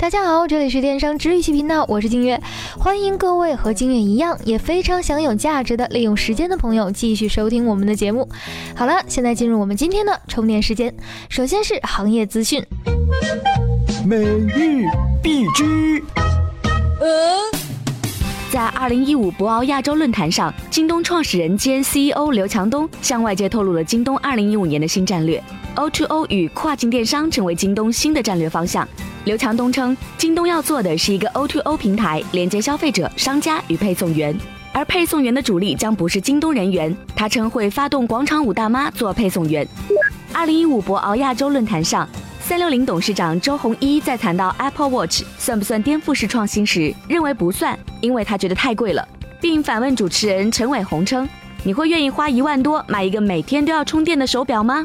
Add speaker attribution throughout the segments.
Speaker 1: 大家好，这里是电商治愈系频道，我是金月，欢迎各位和金月一样，也非常想有价值的利用时间的朋友继续收听我们的节目。好了，现在进入我们今天的充电时间，首先是行业资讯，
Speaker 2: 每日必知。
Speaker 3: 在二零一五博鳌亚洲论坛上，京东创始人兼 CEO 刘强东向外界透露了京东二零一五年的新战略：O2O 与跨境电商成为京东新的战略方向。刘强东称，京东要做的是一个 O2O 平台，连接消费者、商家与配送员，而配送员的主力将不是京东人员。他称会发动广场舞大妈做配送员。二零一五博鳌亚洲论坛上。三六零董事长周鸿祎在谈到 Apple Watch 算不算颠覆式创新时，认为不算，因为他觉得太贵了，并反问主持人陈伟鸿称：“你会愿意花一万多买一个每天都要充电的手表吗？”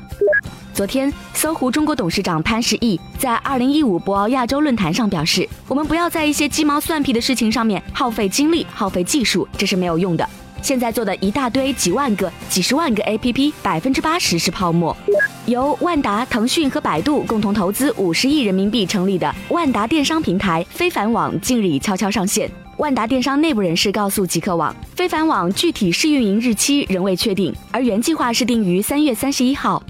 Speaker 3: 昨天，搜狐中国董事长潘石屹在二零一五博鳌亚洲论坛上表示：“我们不要在一些鸡毛蒜皮的事情上面耗费精力、耗费技术，这是没有用的。现在做的一大堆几万个、几十万个 APP，百分之八十是泡沫。”由万达、腾讯和百度共同投资五十亿人民币成立的万达电商平台非凡网近日已悄悄上线。万达电商内部人士告诉极客网，非凡网具体试运营日期仍未确定，而原计划是定于三月三十一号。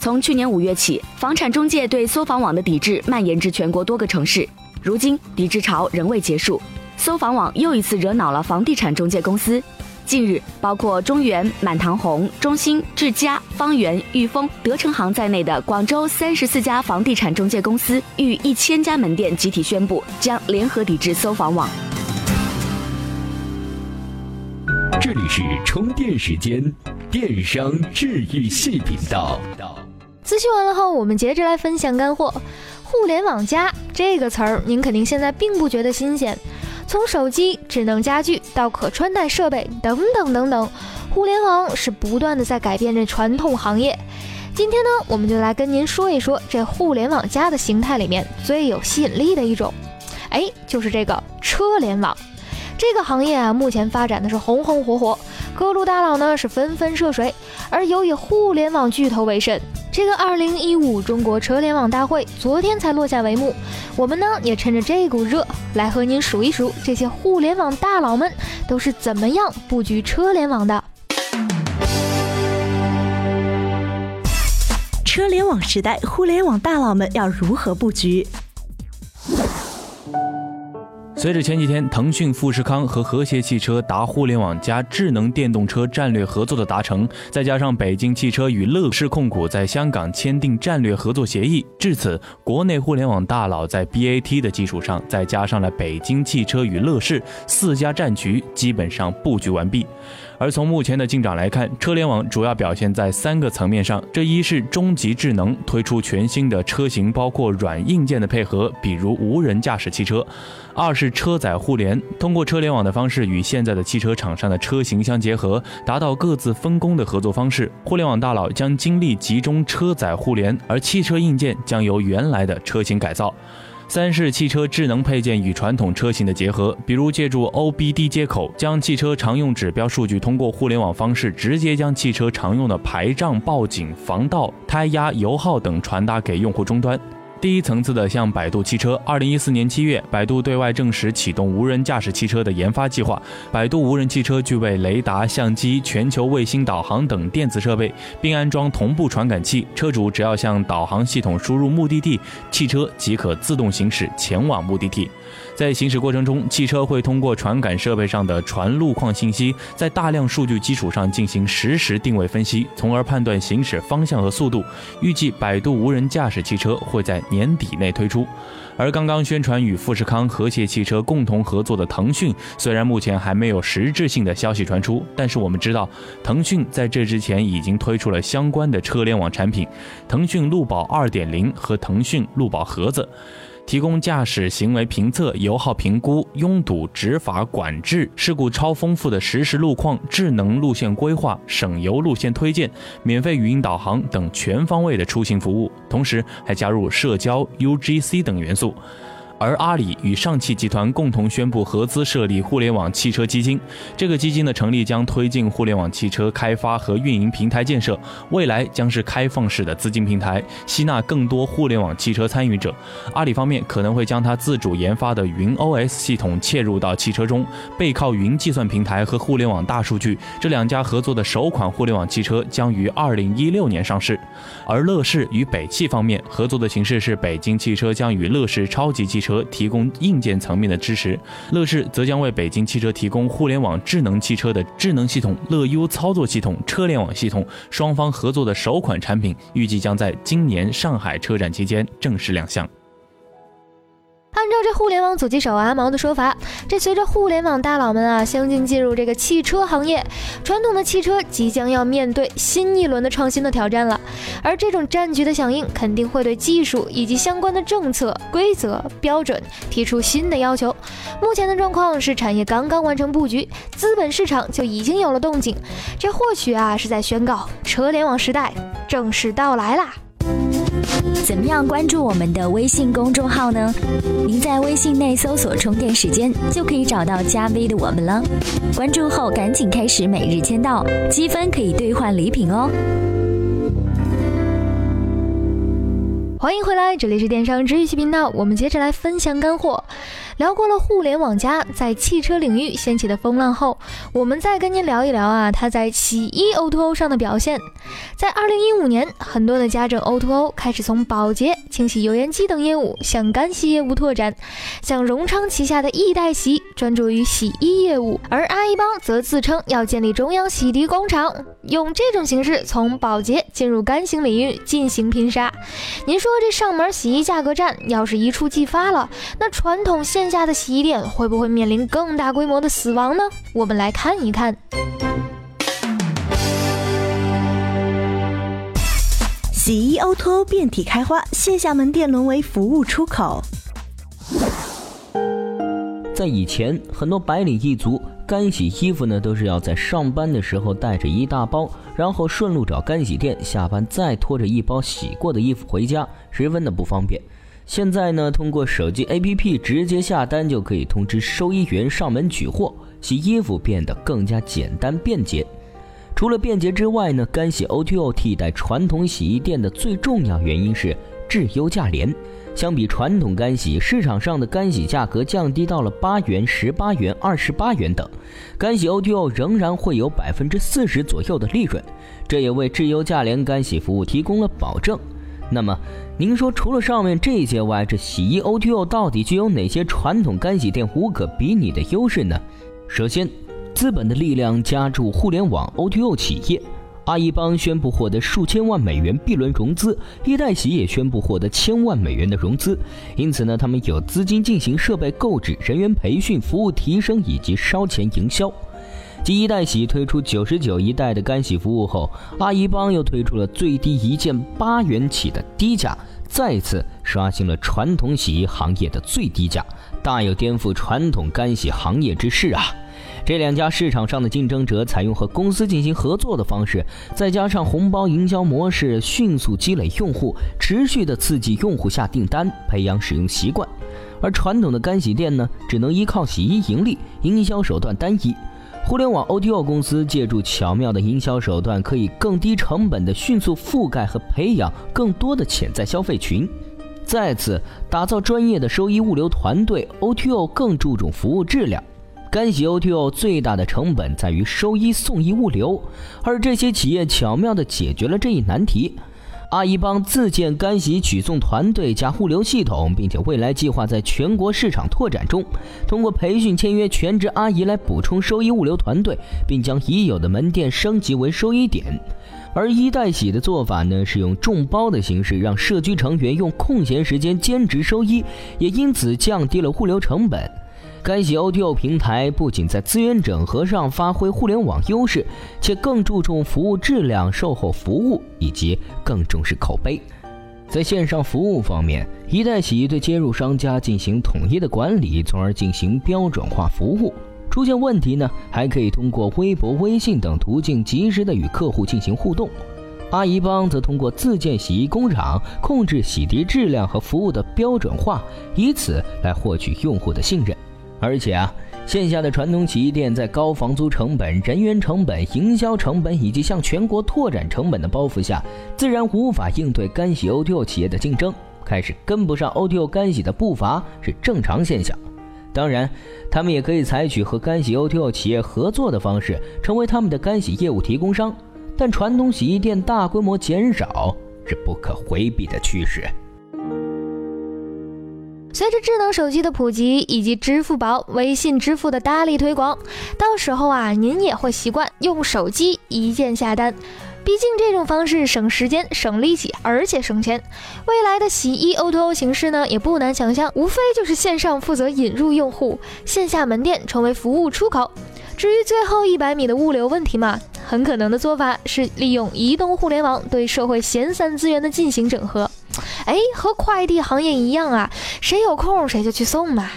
Speaker 3: 从去年五月起，房产中介对搜房网的抵制蔓延至全国多个城市，如今抵制潮仍未结束，搜房网又一次惹恼了房地产中介公司。近日，包括中原、满堂红、中兴、智家、方圆、裕丰、德成行在内的广州三十四家房地产中介公司逾一千家门店集体宣布将联合抵制搜房网。
Speaker 2: 这里是充电时间，电商治愈系频道。
Speaker 1: 资讯完了后，我们接着来分享干货。互联网加这个词儿，您肯定现在并不觉得新鲜。从手机、智能家居到可穿戴设备等等等等，互联网是不断的在改变这传统行业。今天呢，我们就来跟您说一说这互联网加的形态里面最有吸引力的一种，哎，就是这个车联网。这个行业啊，目前发展的是红红火火，各路大佬呢是纷纷涉水，而尤以互联网巨头为甚。这个二零一五中国车联网大会昨天才落下帷幕，我们呢也趁着这股热来和您数一数这些互联网大佬们都是怎么样布局车联网的。
Speaker 4: 车联网时代，互联网大佬们要如何布局？
Speaker 5: 随着前几天腾讯、富士康和和谐汽车达互联网加智能电动车战略合作的达成，再加上北京汽车与乐视控股在香港签订战略合作协议，至此，国内互联网大佬在 BAT 的基础上，再加上了北京汽车与乐视四家战局，基本上布局完毕。而从目前的进展来看，车联网主要表现在三个层面上：这一是中级智能，推出全新的车型，包括软硬件的配合，比如无人驾驶汽车；二是车载互联，通过车联网的方式与现在的汽车厂商的车型相结合，达到各自分工的合作方式。互联网大佬将精力集中车载互联，而汽车硬件将由原来的车型改造。三是汽车智能配件与传统车型的结合，比如借助 OBD 接口，将汽车常用指标数据通过互联网方式，直接将汽车常用的排障、报警、防盗、胎压、油耗等传达给用户终端。第一层次的，像百度汽车，二零一四年七月，百度对外证实启动无人驾驶汽车的研发计划。百度无人汽车具备雷达、相机、全球卫星导航等电子设备，并安装同步传感器。车主只要向导航系统输入目的地，汽车即可自动行驶前往目的地。在行驶过程中，汽车会通过传感设备上的传路况信息，在大量数据基础上进行实时定位分析，从而判断行驶方向和速度。预计百度无人驾驶汽车会在年底内推出。而刚刚宣传与富士康、和谐汽车共同合作的腾讯，虽然目前还没有实质性的消息传出，但是我们知道，腾讯在这之前已经推出了相关的车联网产品——腾讯路宝2.0和腾讯路宝盒子。提供驾驶行为评测、油耗评估、拥堵执法管制、事故超丰富的实时路况、智能路线规划、省油路线推荐、免费语音导航等全方位的出行服务，同时还加入社交、UGC 等元素。而阿里与上汽集团共同宣布合资设立互联网汽车基金。这个基金的成立将推进互联网汽车开发和运营平台建设，未来将是开放式的资金平台，吸纳更多互联网汽车参与者。阿里方面可能会将它自主研发的云 OS 系统切入到汽车中，背靠云计算平台和互联网大数据。这两家合作的首款互联网汽车将于二零一六年上市。而乐视与北汽方面合作的形式是，北京汽车将与乐视超级汽车。和提供硬件层面的支持，乐视则将为北京汽车提供互联网智能汽车的智能系统乐优操作系统、车联网系统。双方合作的首款产品预计将在今年上海车展期间正式亮相。
Speaker 1: 按照这互联网阻击手阿毛的说法，这随着互联网大佬们啊相继进入这个汽车行业，传统的汽车即将要面对新一轮的创新的挑战了。而这种战局的响应，肯定会对技术以及相关的政策、规则、标准提出新的要求。目前的状况是，产业刚刚完成布局，资本市场就已经有了动静。这或许啊是在宣告车联网时代正式到来啦。
Speaker 6: 怎么样关注我们的微信公众号呢？您在微信内搜索“充电时间”，就可以找到加 V 的我们了。关注后赶紧开始每日签到，积分可以兑换礼品哦。
Speaker 1: 欢迎回来，这里是电商治愈系频道，我们接着来分享干货。聊过了互联网加在汽车领域掀起的风浪后，我们再跟您聊一聊啊，它在洗衣 O2O 上的表现。在二零一五年，很多的家政 O2O 开始从保洁、清洗油烟机等业务向干洗业务拓展。像荣昌旗下的易代洗专注于洗衣业务，而阿一帮则自称要建立中央洗涤工厂，用这种形式从保洁进入干洗领域进行拼杀。您说这上门洗衣价格战要是一触即发了，那传统线下的洗衣店会不会面临更大规模的死亡呢？我们来看一看。
Speaker 4: 洗衣 O2O 遍体开花，线下门店沦为服务出口。
Speaker 7: 在以前，很多白领一族干洗衣服呢，都是要在上班的时候带着一大包，然后顺路找干洗店，下班再拖着一包洗过的衣服回家，十分的不方便。现在呢，通过手机 APP 直接下单就可以通知收衣员上门取货，洗衣服变得更加简单便捷。除了便捷之外呢，干洗 O2O 替代传统洗衣店的最重要原因是质优价廉。相比传统干洗，市场上的干洗价格降低到了八元、十八元、二十八元等，干洗 O2O 仍然会有百分之四十左右的利润，这也为质优价廉干洗服务提供了保证。那么，您说除了上面这些外，这洗衣 O2O 到底具有哪些传统干洗店无可比拟的优势呢？首先，资本的力量加注互联网 O2O 企业，阿一帮宣布获得数千万美元 B 轮融资，一代洗也宣布获得千万美元的融资，因此呢，他们有资金进行设备购置、人员培训、服务提升以及烧钱营销。继一代洗推出九十九一代的干洗服务后，阿一帮又推出了最低一件八元起的低价，再次刷新了传统洗衣行业的最低价，大有颠覆传统干洗行业之势啊！这两家市场上的竞争者采用和公司进行合作的方式，再加上红包营销模式，迅速积累用户，持续的刺激用户下订单，培养使用习惯。而传统的干洗店呢，只能依靠洗衣盈利，营销手段单一。互联网 O2O 公司借助巧妙的营销手段，可以更低成本的迅速覆盖和培养更多的潜在消费群。再次打造专业的收衣物流团队，O2O 更注重服务质量。干洗 O2O 最大的成本在于收衣送衣物流，而这些企业巧妙地解决了这一难题。阿姨帮自建干洗取送团队加物流系统，并且未来计划在全国市场拓展中，通过培训签约全职阿姨来补充收衣物流团队，并将已有的门店升级为收衣点。而一代洗的做法呢，是用众包的形式，让社区成员用空闲时间兼职收衣，也因此降低了物流成本。该洗 O2O 平台不仅在资源整合上发挥互联网优势，且更注重服务质量、售后服务以及更重视口碑。在线上服务方面，一代洗衣对接入商家进行统一的管理，从而进行标准化服务。出现问题呢，还可以通过微博、微信等途径及时的与客户进行互动。阿姨帮则通过自建洗衣工厂，控制洗涤质量和服务的标准化，以此来获取用户的信任。而且啊。线下的传统洗衣店在高房租成本、人员成本、营销成本以及向全国拓展成本的包袱下，自然无法应对干洗 O2O 企业的竞争，开始跟不上 O2O 干洗的步伐是正常现象。当然，他们也可以采取和干洗 O2O 企业合作的方式，成为他们的干洗业务提供商。但传统洗衣店大规模减少是不可回避的趋势。
Speaker 1: 随着智能手机的普及以及支付宝、微信支付的大力推广，到时候啊，您也会习惯用手机一键下单。毕竟这种方式省时间、省力气，而且省钱。未来的洗衣 O2O 形式呢，也不难想象，无非就是线上负责引入用户，线下门店成为服务出口。至于最后一百米的物流问题嘛，很可能的做法是利用移动互联网对社会闲散资源的进行整合。哎，和快递行业一样啊，谁有空谁就去送嘛。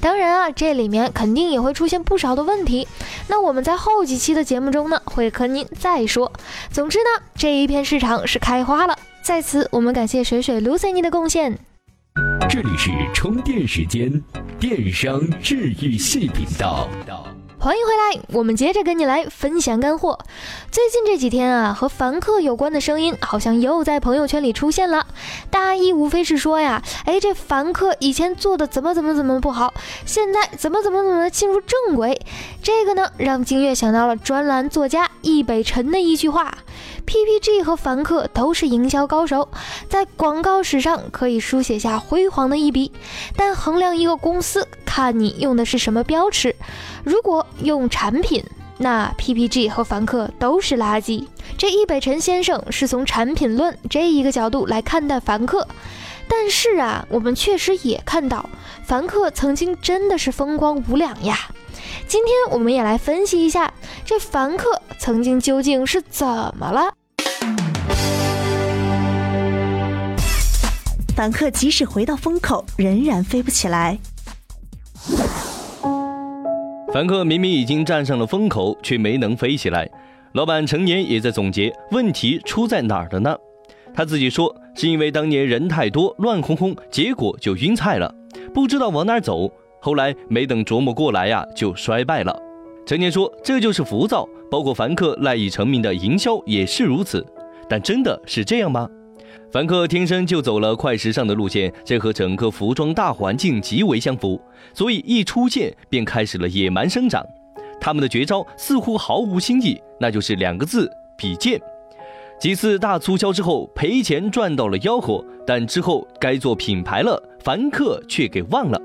Speaker 1: 当然啊，这里面肯定也会出现不少的问题。那我们在后几期的节目中呢，会和您再说。总之呢，这一片市场是开花了。在此，我们感谢水水 Lucy 的贡献。
Speaker 2: 这里是充电时间，电商治愈系频道。
Speaker 1: 欢迎回来，我们接着跟你来分享干货。最近这几天啊，和凡客有关的声音好像又在朋友圈里出现了。大意无非是说呀，哎，这凡客以前做的怎么怎么怎么不好，现在怎么怎么怎么进入正轨。这个呢，让金月想到了专栏作家易北辰的一句话。PPG 和凡客都是营销高手，在广告史上可以书写下辉煌的一笔。但衡量一个公司，看你用的是什么标尺。如果用产品，那 PPG 和凡客都是垃圾。这易北辰先生是从产品论这一个角度来看待凡客。但是啊，我们确实也看到，凡客曾经真的是风光无两呀。今天我们也来分析一下，这凡客曾经究竟是怎么了？
Speaker 4: 凡客即使回到风口，仍然飞不起来。
Speaker 8: 凡客明明已经站上了风口，却没能飞起来。老板陈年也在总结问题出在哪儿了呢？他自己说是因为当年人太多，乱哄哄，结果就晕菜了，不知道往哪儿走。后来没等琢磨过来呀，就衰败了。陈年说：“这就是浮躁，包括凡客赖以成名的营销也是如此。”但真的是这样吗？凡客天生就走了快时尚的路线，这和整个服装大环境极为相符，所以一出现便开始了野蛮生长。他们的绝招似乎毫无新意，那就是两个字：比贱。几次大促销之后，赔钱赚到了吆喝，但之后该做品牌了，凡客却给忘了。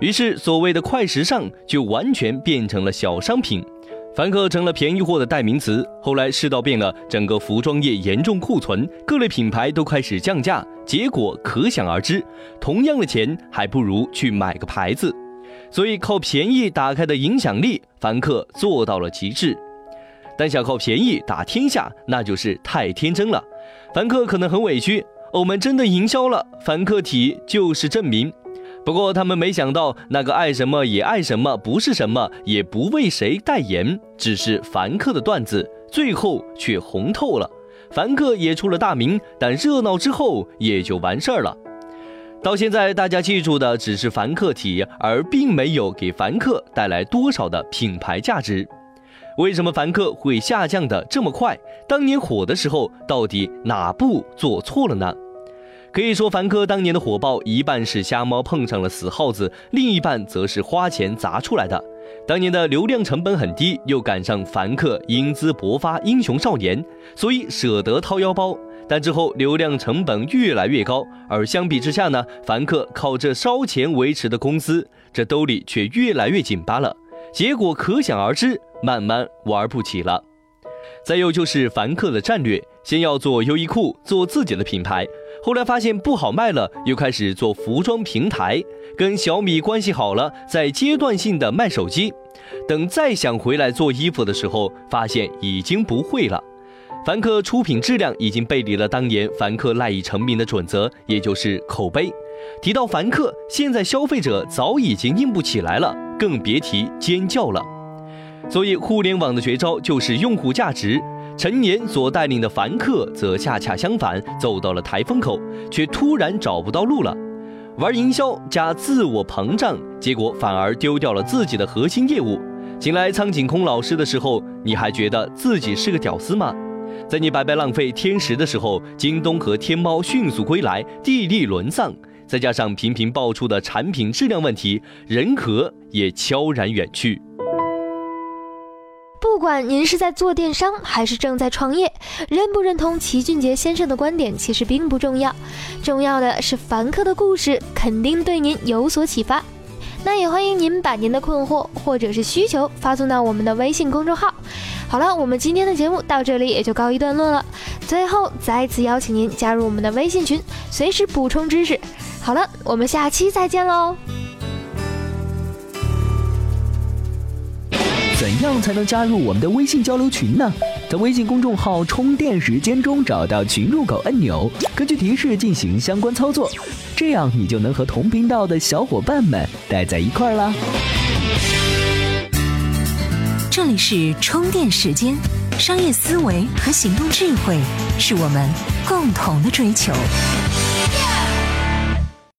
Speaker 8: 于是，所谓的快时尚就完全变成了小商品，凡客成了便宜货的代名词。后来世道变了，整个服装业严重库存，各类品牌都开始降价，结果可想而知。同样的钱，还不如去买个牌子。所以，靠便宜打开的影响力，凡客做到了极致。但想靠便宜打天下，那就是太天真了。凡客可能很委屈，我们真的营销了，凡客体就是证明。不过他们没想到，那个爱什么也爱什么，不是什么，也不为谁代言，只是凡客的段子，最后却红透了。凡客也出了大名，但热闹之后也就完事儿了。到现在，大家记住的只是凡客体，而并没有给凡客带来多少的品牌价值。为什么凡客会下降的这么快？当年火的时候，到底哪步做错了呢？可以说，凡客当年的火爆，一半是瞎猫碰上了死耗子，另一半则是花钱砸出来的。当年的流量成本很低，又赶上凡客英姿勃发、英雄少年，所以舍得掏腰包。但之后流量成本越来越高，而相比之下呢，凡客靠这烧钱维持的公司，这兜里却越来越紧巴了。结果可想而知，慢慢玩不起了。再有就是凡客的战略，先要做优衣库，做自己的品牌。后来发现不好卖了，又开始做服装平台，跟小米关系好了，再阶段性的卖手机。等再想回来做衣服的时候，发现已经不会了。凡客出品质量已经背离了当年凡客赖以成名的准则，也就是口碑。提到凡客，现在消费者早已经硬不起来了，更别提尖叫了。所以，互联网的绝招就是用户价值。陈年所带领的凡客则恰恰相反，走到了台风口，却突然找不到路了。玩营销加自我膨胀，结果反而丢掉了自己的核心业务。请来苍井空老师的时候，你还觉得自己是个屌丝吗？在你白白浪费天时的时候，京东和天猫迅速归来，地利沦丧。再加上频频爆出的产品质量问题，人和也悄然远去。
Speaker 1: 不管您是在做电商还是正在创业，认不认同齐俊杰先生的观点其实并不重要，重要的是凡客的故事肯定对您有所启发。那也欢迎您把您的困惑或者是需求发送到我们的微信公众号。好了，我们今天的节目到这里也就告一段落了。最后再次邀请您加入我们的微信群，随时补充知识。好了，我们下期再见喽。
Speaker 9: 怎样才能加入我们的微信交流群呢？在微信公众号“充电时间”中找到群入口按钮，根据提示进行相关操作，这样你就能和同频道的小伙伴们待在一块儿啦。
Speaker 10: 这里是充电时间，商业思维和行动智慧是我们共同的追求。